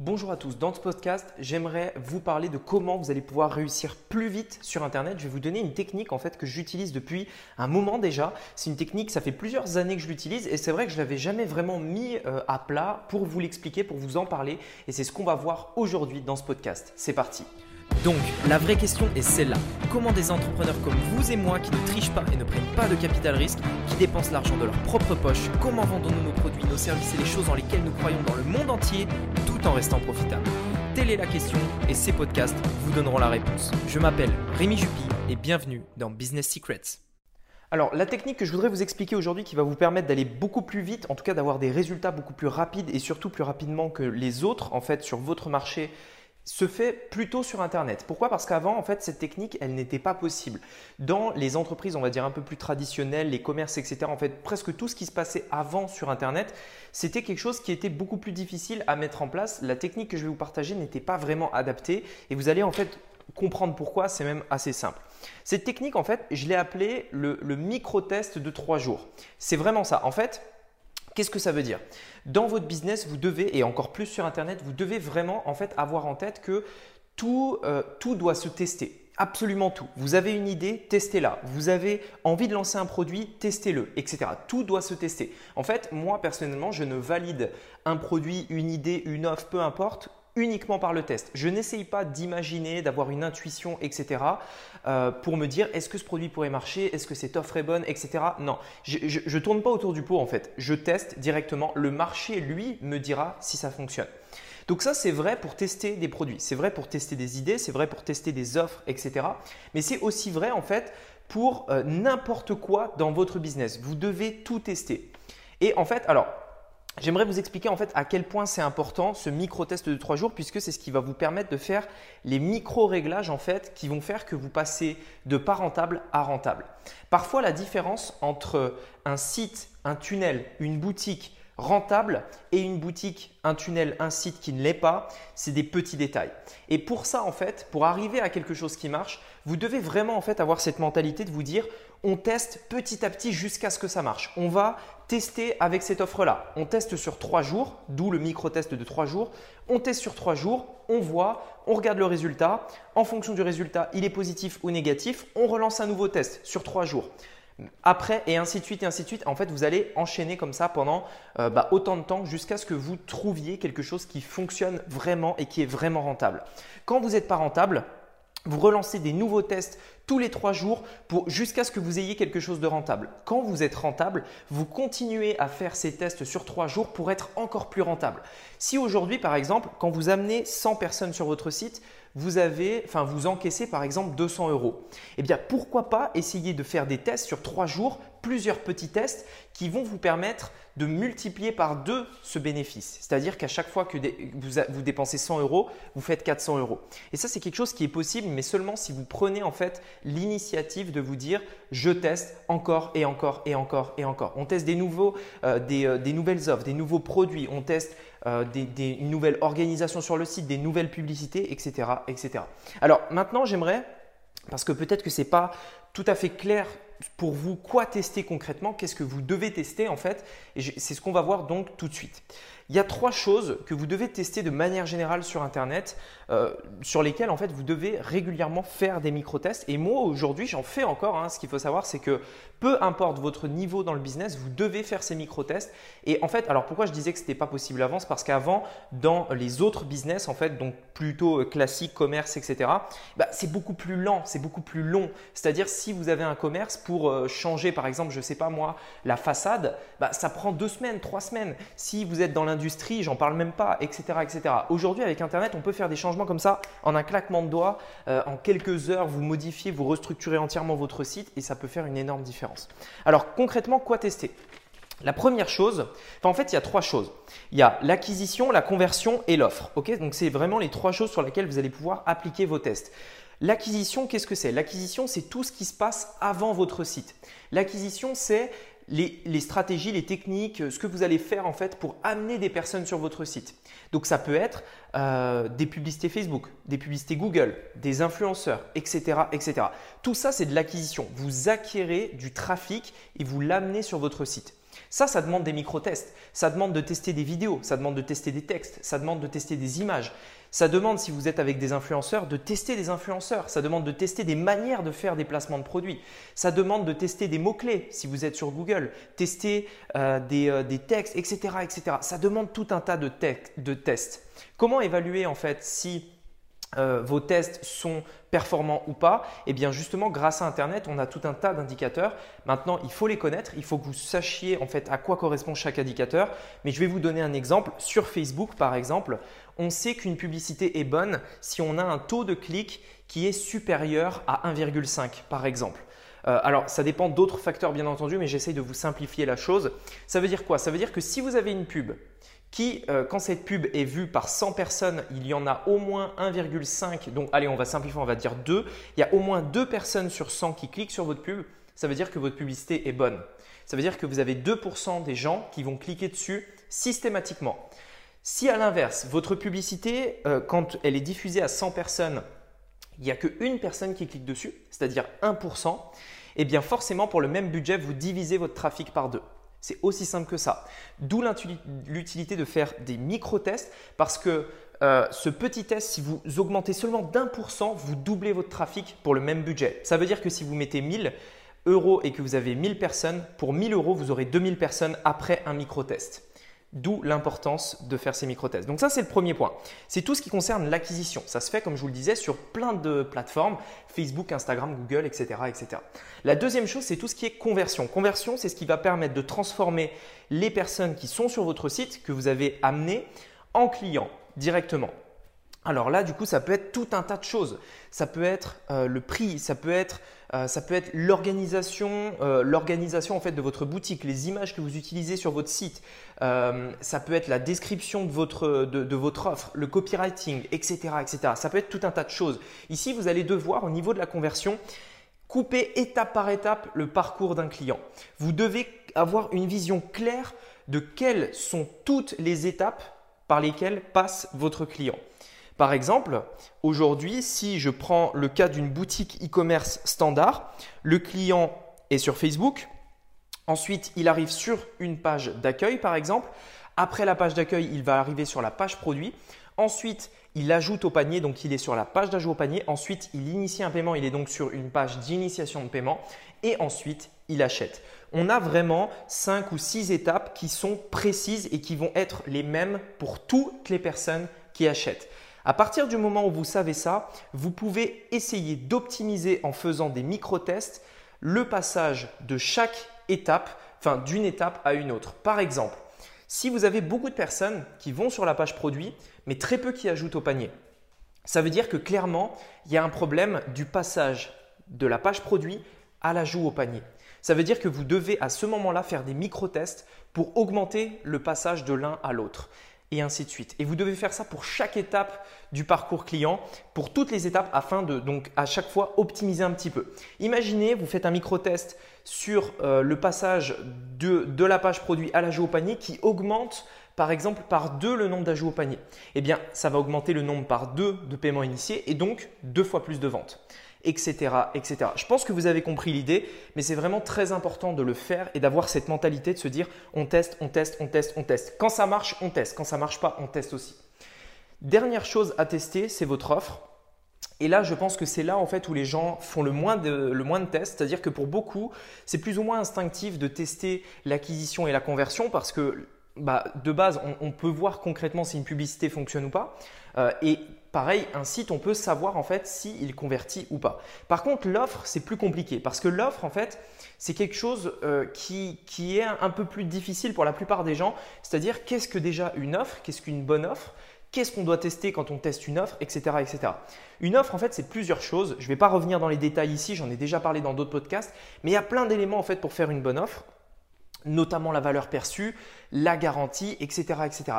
Bonjour à tous, dans ce podcast, j'aimerais vous parler de comment vous allez pouvoir réussir plus vite sur Internet. Je vais vous donner une technique en fait que j'utilise depuis un moment déjà. C'est une technique, ça fait plusieurs années que je l'utilise et c'est vrai que je l'avais jamais vraiment mis euh, à plat pour vous l'expliquer, pour vous en parler et c'est ce qu'on va voir aujourd'hui dans ce podcast. C'est parti. Donc, la vraie question est celle-là. Comment des entrepreneurs comme vous et moi qui ne trichent pas et ne prennent pas de capital risque, qui dépensent l'argent de leur propre poche, comment vendons-nous nos produits, nos services et les choses dans lesquelles nous croyons dans le monde entier tout en restant profitables Telle est la question et ces podcasts vous donneront la réponse. Je m'appelle Rémi Jupy et bienvenue dans Business Secrets. Alors, la technique que je voudrais vous expliquer aujourd'hui qui va vous permettre d'aller beaucoup plus vite, en tout cas d'avoir des résultats beaucoup plus rapides et surtout plus rapidement que les autres en fait sur votre marché se fait plutôt sur Internet. Pourquoi? Parce qu'avant, en fait, cette technique, elle n'était pas possible. Dans les entreprises, on va dire un peu plus traditionnelles, les commerces, etc., en fait, presque tout ce qui se passait avant sur Internet, c'était quelque chose qui était beaucoup plus difficile à mettre en place. La technique que je vais vous partager n'était pas vraiment adaptée et vous allez en fait comprendre pourquoi, c'est même assez simple. Cette technique, en fait, je l'ai appelée le, le micro-test de trois jours. C'est vraiment ça. En fait, Qu'est-ce que ça veut dire? Dans votre business, vous devez, et encore plus sur Internet, vous devez vraiment en fait avoir en tête que tout, euh, tout doit se tester. Absolument tout. Vous avez une idée, testez-la. Vous avez envie de lancer un produit, testez-le, etc. Tout doit se tester. En fait, moi personnellement, je ne valide un produit, une idée, une offre, peu importe, uniquement par le test. Je n'essaye pas d'imaginer, d'avoir une intuition, etc. Euh, pour me dire est-ce que ce produit pourrait marcher, est-ce que cette offre est bonne, etc. Non, je ne tourne pas autour du pot en fait. Je teste directement. Le marché, lui, me dira si ça fonctionne. Donc ça, c'est vrai pour tester des produits, c'est vrai pour tester des idées, c'est vrai pour tester des offres, etc. Mais c'est aussi vrai en fait pour euh, n'importe quoi dans votre business. Vous devez tout tester. Et en fait, alors, J'aimerais vous expliquer en fait à quel point c'est important ce micro-test de trois jours puisque c'est ce qui va vous permettre de faire les micro-réglages en fait qui vont faire que vous passez de pas rentable à rentable. Parfois la différence entre un site, un tunnel, une boutique rentable et une boutique, un tunnel, un site qui ne l'est pas, c'est des petits détails. Et pour ça, en fait, pour arriver à quelque chose qui marche, vous devez vraiment en fait avoir cette mentalité de vous dire on teste petit à petit jusqu'à ce que ça marche. On va tester avec cette offre-là. On teste sur trois jours, d'où le micro-test de trois jours. On teste sur trois jours, on voit, on regarde le résultat. En fonction du résultat, il est positif ou négatif, on relance un nouveau test sur trois jours après et ainsi de suite et ainsi de suite. En fait, vous allez enchaîner comme ça pendant euh, bah, autant de temps jusqu'à ce que vous trouviez quelque chose qui fonctionne vraiment et qui est vraiment rentable. Quand vous n'êtes pas rentable, vous relancez des nouveaux tests tous les trois jours jusqu'à ce que vous ayez quelque chose de rentable. Quand vous êtes rentable, vous continuez à faire ces tests sur trois jours pour être encore plus rentable. Si aujourd'hui, par exemple, quand vous amenez 100 personnes sur votre site, vous avez, enfin, vous encaissez par exemple 200 euros. Eh bien, pourquoi pas essayer de faire des tests sur trois jours, plusieurs petits tests qui vont vous permettre de multiplier par deux ce bénéfice. C'est-à-dire qu'à chaque fois que vous, dépensez 100 euros, vous faites 400 euros. Et ça, c'est quelque chose qui est possible, mais seulement si vous prenez en fait l'initiative de vous dire je teste encore et encore et encore et encore. On teste des, nouveaux, euh, euh, des, nouvelles offres, des nouveaux produits, on teste euh, des, une nouvelle organisation sur le site, des nouvelles publicités, etc. etc. Alors maintenant, j'aimerais, parce que peut-être que ce n'est pas tout à fait clair pour vous quoi tester concrètement, qu'est-ce que vous devez tester en fait, et c'est ce qu'on va voir donc tout de suite. Il y a trois choses que vous devez tester de manière générale sur Internet, euh, sur lesquelles en fait vous devez régulièrement faire des micro-tests. Et moi aujourd'hui j'en fais encore. Hein. Ce qu'il faut savoir c'est que peu importe votre niveau dans le business, vous devez faire ces micro-tests. Et en fait, alors pourquoi je disais que ce n'était pas possible avant, c'est parce qu'avant dans les autres business en fait, donc plutôt euh, classique, commerce, etc. Bah, c'est beaucoup plus lent, c'est beaucoup plus long. C'est-à-dire si vous avez un commerce pour euh, changer par exemple, je ne sais pas moi, la façade, bah, ça prend deux semaines, trois semaines. Si vous êtes dans l'industrie, j'en parle même pas, etc. etc. Aujourd'hui, avec Internet, on peut faire des changements comme ça en un claquement de doigts. Euh, en quelques heures, vous modifiez, vous restructurez entièrement votre site et ça peut faire une énorme différence. Alors concrètement, quoi tester? La première chose, en fait, il y a trois choses. Il y a l'acquisition, la conversion et l'offre. Donc, c'est vraiment les trois choses sur lesquelles vous allez pouvoir appliquer vos tests. L'acquisition, qu'est-ce que c'est? L'acquisition, c'est tout ce qui se passe avant votre site. L'acquisition, c'est les, stratégies, les techniques, ce que vous allez faire en fait pour amener des personnes sur votre site. Donc ça peut être euh, des publicités Facebook, des publicités Google, des influenceurs, etc. etc. Tout ça, c'est de l'acquisition. Vous acquérez du trafic et vous l'amenez sur votre site. Ça, ça demande des micro-tests, ça demande de tester des vidéos, ça demande de tester des textes, ça demande de tester des images, ça demande, si vous êtes avec des influenceurs, de tester des influenceurs, ça demande de tester des manières de faire des placements de produits, ça demande de tester des mots-clés si vous êtes sur Google, tester euh, euh, des, textes, etc., etc. Ça demande tout un tas de, tests. Comment évaluer en fait si euh, vos tests sont performants ou pas, et eh bien justement grâce à Internet, on a tout un tas d'indicateurs. Maintenant, il faut les connaître, il faut que vous sachiez en fait à quoi correspond chaque indicateur. Mais je vais vous donner un exemple. Sur Facebook, par exemple, on sait qu'une publicité est bonne si on a un taux de clic qui est supérieur à 1,5 par exemple. Euh, alors, ça dépend d'autres facteurs bien entendu, mais j'essaye de vous simplifier la chose. Ça veut dire quoi? Ça veut dire que si vous avez une pub qui, euh, quand cette pub est vue par 100 personnes, il y en a au moins 1,5, donc allez, on va simplifier, on va dire 2, il y a au moins 2 personnes sur 100 qui cliquent sur votre pub, ça veut dire que votre publicité est bonne. Ça veut dire que vous avez 2% des gens qui vont cliquer dessus systématiquement. Si à l'inverse, votre publicité, euh, quand elle est diffusée à 100 personnes, il n'y a qu'une personne qui clique dessus, c'est-à-dire 1%, eh bien forcément pour le même budget, vous divisez votre trafic par deux. C'est aussi simple que ça. D'où l'utilité de faire des micro-tests parce que euh, ce petit test, si vous augmentez seulement d'un pour cent, vous doublez votre trafic pour le même budget. Ça veut dire que si vous mettez 1000 euros et que vous avez 1000 personnes, pour 1000 euros, vous aurez 2000 personnes après un micro-test. D'où l'importance de faire ces micro-tests. Donc ça, c'est le premier point. C'est tout ce qui concerne l'acquisition. Ça se fait, comme je vous le disais, sur plein de plateformes, Facebook, Instagram, Google, etc. etc. La deuxième chose, c'est tout ce qui est conversion. Conversion, c'est ce qui va permettre de transformer les personnes qui sont sur votre site, que vous avez amenées, en clients directement. Alors là, du coup, ça peut être tout un tas de choses. Ça peut être euh, le prix, ça peut être, euh, l'organisation, euh, l'organisation en fait de votre boutique, les images que vous utilisez sur votre site. ça peut être la description de votre, de, votre offre, le copywriting, etc., etc. Ça peut être tout un tas de choses. Ici, vous allez devoir, au niveau de la conversion, couper étape par étape le parcours d'un client. Vous devez avoir une vision claire de quelles sont toutes les étapes par lesquelles passe votre client. Par exemple, aujourd'hui, si je prends le cas d'une boutique e-commerce standard, le client est sur Facebook, ensuite il arrive sur une page d'accueil par exemple, après la page d'accueil, il va arriver sur la page produit, ensuite il ajoute au panier, donc il est sur la page d'ajout au panier, ensuite il initie un paiement, il est donc sur une page d'initiation de paiement, et ensuite il achète. On a vraiment 5 ou 6 étapes qui sont précises et qui vont être les mêmes pour toutes les personnes qui achètent. À partir du moment où vous savez ça, vous pouvez essayer d'optimiser en faisant des micro-tests le passage de chaque étape, enfin d'une étape à une autre. Par exemple, si vous avez beaucoup de personnes qui vont sur la page produit, mais très peu qui ajoutent au panier, ça veut dire que clairement, il y a un problème du passage de la page produit à l'ajout au panier. Ça veut dire que vous devez à ce moment-là faire des micro-tests pour augmenter le passage de l'un à l'autre et ainsi de suite. Et vous devez faire ça pour chaque étape du parcours client, pour toutes les étapes afin de donc à chaque fois optimiser un petit peu. Imaginez, vous faites un micro-test sur euh, le passage de, de la page produit à l'ajout au panier qui augmente par exemple par deux le nombre d'ajouts au panier. Eh bien, ça va augmenter le nombre par deux de paiements initiés et donc deux fois plus de ventes etc., etc. Je pense que vous avez compris l'idée, mais c'est vraiment très important de le faire et d'avoir cette mentalité de se dire on teste, on teste, on teste, on teste. Quand ça marche, on teste. Quand ça marche pas, on teste aussi. Dernière chose à tester, c'est votre offre. Et là, je pense que c'est là en fait où les gens font le moins de, le moins de tests. C'est-à-dire que pour beaucoup, c'est plus ou moins instinctif de tester l'acquisition et la conversion parce que bah, de base, on, peut voir concrètement si une publicité fonctionne ou pas. Euh, et pareil, un site, on peut savoir en fait s'il convertit ou pas. Par contre, l'offre, c'est plus compliqué parce que l'offre, en fait, c'est quelque chose euh, qui, est un peu plus difficile pour la plupart des gens. C'est-à-dire, qu'est-ce que déjà une offre? Qu'est-ce qu'une bonne offre? Qu'est-ce qu'on doit tester quand on teste une offre, etc., etc. Une offre, en fait, c'est plusieurs choses. Je ne vais pas revenir dans les détails ici, j'en ai déjà parlé dans d'autres podcasts, mais il y a plein d'éléments en fait pour faire une bonne offre notamment la valeur perçue, la garantie, etc..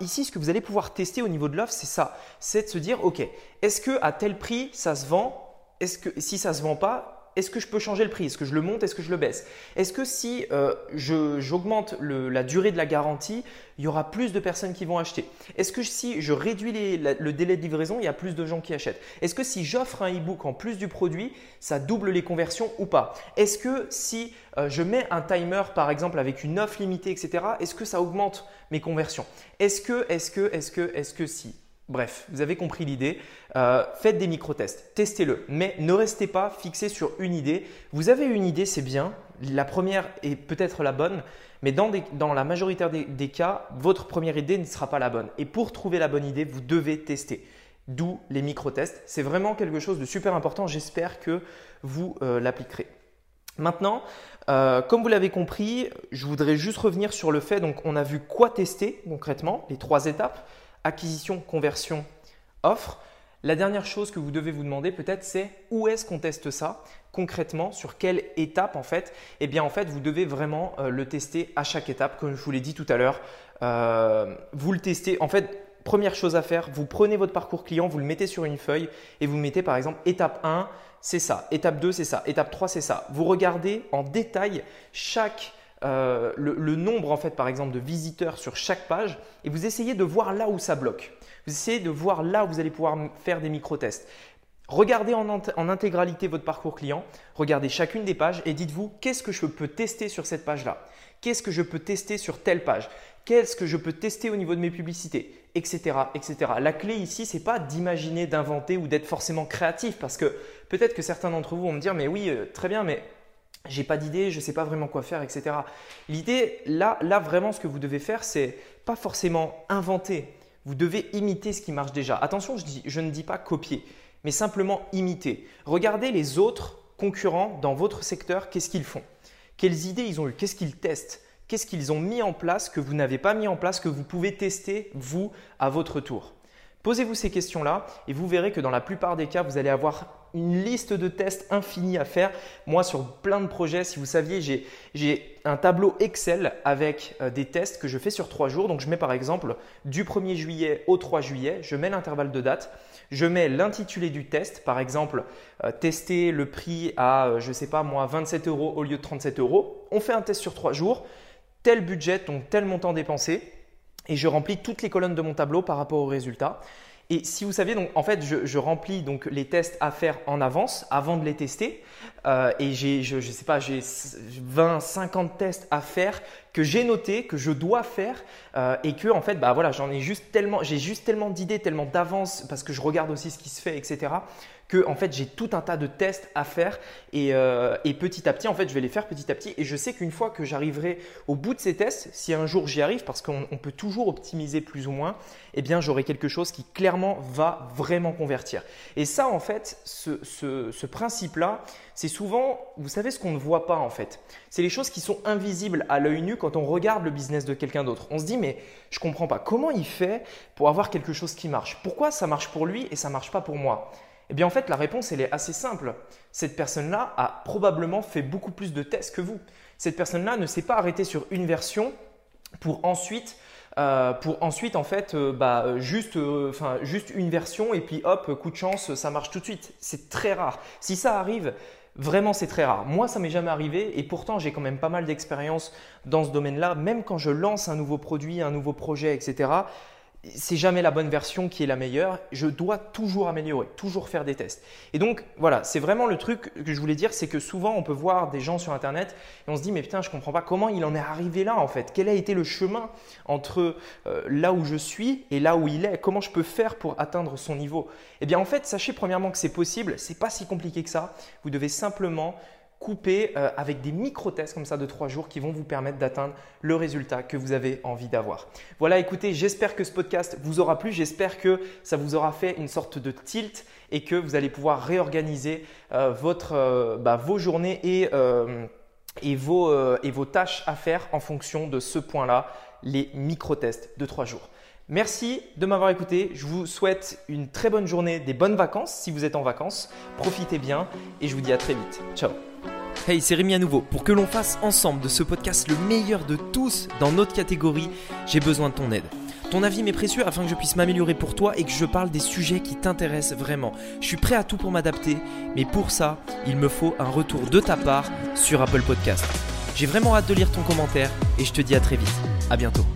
Ici, ce que vous allez pouvoir tester au niveau de l'offre, c'est ça. C'est de se dire, OK, est-ce que à tel prix, ça se vend? Est-ce que si ça ne se vend pas, est-ce que je peux changer le prix? Est-ce que je le monte? Est-ce que je le baisse? Est-ce que si euh, j'augmente la durée de la garantie, il y aura plus de personnes qui vont acheter? Est-ce que si je réduis le délai de livraison, il y a plus de gens qui achètent? Est-ce que si j'offre un e-book en plus du produit, ça double les conversions ou pas? Est-ce que si euh, je mets un timer par exemple avec une offre limitée, etc., est-ce que ça augmente mes conversions? Est-ce que, est-ce que, est-ce que, est-ce que si? Bref, vous avez compris l'idée. Euh, faites des micro-tests, testez-le. Mais ne restez pas fixé sur une idée. Vous avez une idée, c'est bien. La première est peut-être la bonne, mais dans, la majorité des, cas, votre première idée ne sera pas la bonne. Et pour trouver la bonne idée, vous devez tester. D'où les micro-tests. C'est vraiment quelque chose de super important. J'espère que vous euh, l'appliquerez. Maintenant, euh, comme vous l'avez compris, je voudrais juste revenir sur le fait, donc on a vu quoi tester concrètement, les trois étapes acquisition, conversion, offre. La dernière chose que vous devez vous demander peut-être c'est où est-ce qu'on teste ça concrètement, sur quelle étape en fait? Eh bien en fait vous devez vraiment euh, le tester à chaque étape comme je vous l'ai dit tout à l'heure. Euh, vous le testez en fait Première chose à faire, vous prenez votre parcours client, vous le mettez sur une feuille et vous mettez par exemple étape 1, c'est ça, étape 2, c'est ça, étape 3, c'est ça. Vous regardez en détail chaque euh, le, nombre en fait par exemple de visiteurs sur chaque page et vous essayez de voir là où ça bloque. Vous essayez de voir là où vous allez pouvoir faire des micro-tests. Regardez en, en, intégralité votre parcours client, regardez chacune des pages et dites-vous qu'est-ce que je peux tester sur cette page-là? Qu'est-ce que je peux tester sur telle page? Qu'est-ce que je peux tester au niveau de mes publicités? Etc. etc. La clé ici, c'est pas d'imaginer, d'inventer ou d'être forcément créatif parce que peut-être que certains d'entre vous vont me dire mais oui, euh, très bien, mais j'ai pas d'idée, je sais pas vraiment quoi faire, etc. L'idée, là, là vraiment, ce que vous devez faire, c'est pas forcément inventer. Vous devez imiter ce qui marche déjà. Attention, je, dis, je ne dis pas copier, mais simplement imiter. Regardez les autres concurrents dans votre secteur, qu'est-ce qu'ils font? Quelles idées ils ont eues? Qu'est-ce qu'ils testent? Qu'est-ce qu'ils ont mis en place que vous n'avez pas mis en place, que vous pouvez tester vous à votre tour? Posez-vous ces questions-là et vous verrez que dans la plupart des cas, vous allez avoir une liste de tests infinie à faire. Moi, sur plein de projets, si vous saviez, j'ai un tableau Excel avec euh, des tests que je fais sur trois jours. Donc, je mets par exemple du 1er juillet au 3 juillet, je mets l'intervalle de date, je mets l'intitulé du test, par exemple, euh, tester le prix à, euh, je ne sais pas moi, 27 euros au lieu de 37 euros. On fait un test sur trois jours, tel budget, donc tel montant dépensé et je remplis toutes les colonnes de mon tableau par rapport aux résultats. Et si vous saviez, donc, en fait, je, remplis donc les tests à faire en avance, avant de les tester. Euh, et j'ai, je, ne sais pas, j'ai 20, 50 tests à faire que j'ai notés, que je dois faire, euh, et que en fait, bah j'en ai juste j'ai juste tellement d'idées, tellement d'avance, parce que je regarde aussi ce qui se fait, etc que en fait j'ai tout un tas de tests à faire euh, et, petit à petit en fait je vais les faire petit à petit et je sais qu'une fois que j'arriverai au bout de ces tests, si un jour j'y arrive parce qu'on peut toujours optimiser plus ou moins, eh bien j'aurai quelque chose qui clairement va vraiment convertir. Et ça en fait, ce, ce principe-là, c'est souvent, vous savez ce qu'on ne voit pas en fait? C'est les choses qui sont invisibles à l'œil nu quand on regarde le business de quelqu'un d'autre. On se dit mais je comprends pas comment il fait pour avoir quelque chose qui marche? Pourquoi ça marche pour lui et ça marche pas pour moi? Eh bien en fait la réponse elle est assez simple. Cette personne-là a probablement fait beaucoup plus de tests que vous. Cette personne-là ne s'est pas arrêtée sur une version pour ensuite euh, en fait euh, bah, juste, euh, juste une version et puis hop coup de chance ça marche tout de suite. C'est très rare. Si ça arrive, Vraiment, c'est très rare. Moi, ça m'est jamais arrivé et pourtant, j'ai quand même pas mal d'expérience dans ce domaine-là. Même quand je lance un nouveau produit, un nouveau projet, etc., c'est jamais la bonne version qui est la meilleure. Je dois toujours améliorer, toujours faire des tests. Et donc voilà, c'est vraiment le truc que je voulais dire, c'est que souvent on peut voir des gens sur internet et on se dit mais putain je comprends pas comment il en est arrivé là en fait. Quel a été le chemin entre euh, là où je suis et là où il est? Comment je peux faire pour atteindre son niveau? Eh bien en fait, sachez premièrement que c'est possible. C'est pas si compliqué que ça. Vous devez simplement couper euh, avec des micro-tests comme ça de trois jours qui vont vous permettre d'atteindre le résultat que vous avez envie d'avoir. Voilà, écoutez, j'espère que ce podcast vous aura plu, j'espère que ça vous aura fait une sorte de tilt et que vous allez pouvoir réorganiser euh, votre, euh, bah, vos journées et, et, vos, et vos tâches à faire en fonction de ce point-là, les micro-tests de trois jours. Merci de m'avoir écouté. Je vous souhaite une très bonne journée, des bonnes vacances si vous êtes en vacances. Profitez bien et je vous dis à très vite. Ciao Hey, c'est Rémi à nouveau. Pour que l'on fasse ensemble de ce podcast le meilleur de tous dans notre catégorie, j'ai besoin de ton aide. Ton avis m'est précieux afin que je puisse m'améliorer pour toi et que je parle des sujets qui t'intéressent vraiment. Je suis prêt à tout pour m'adapter, mais pour ça, il me faut un retour de ta part sur Apple Podcast. J'ai vraiment hâte de lire ton commentaire et je te dis à très vite. À bientôt.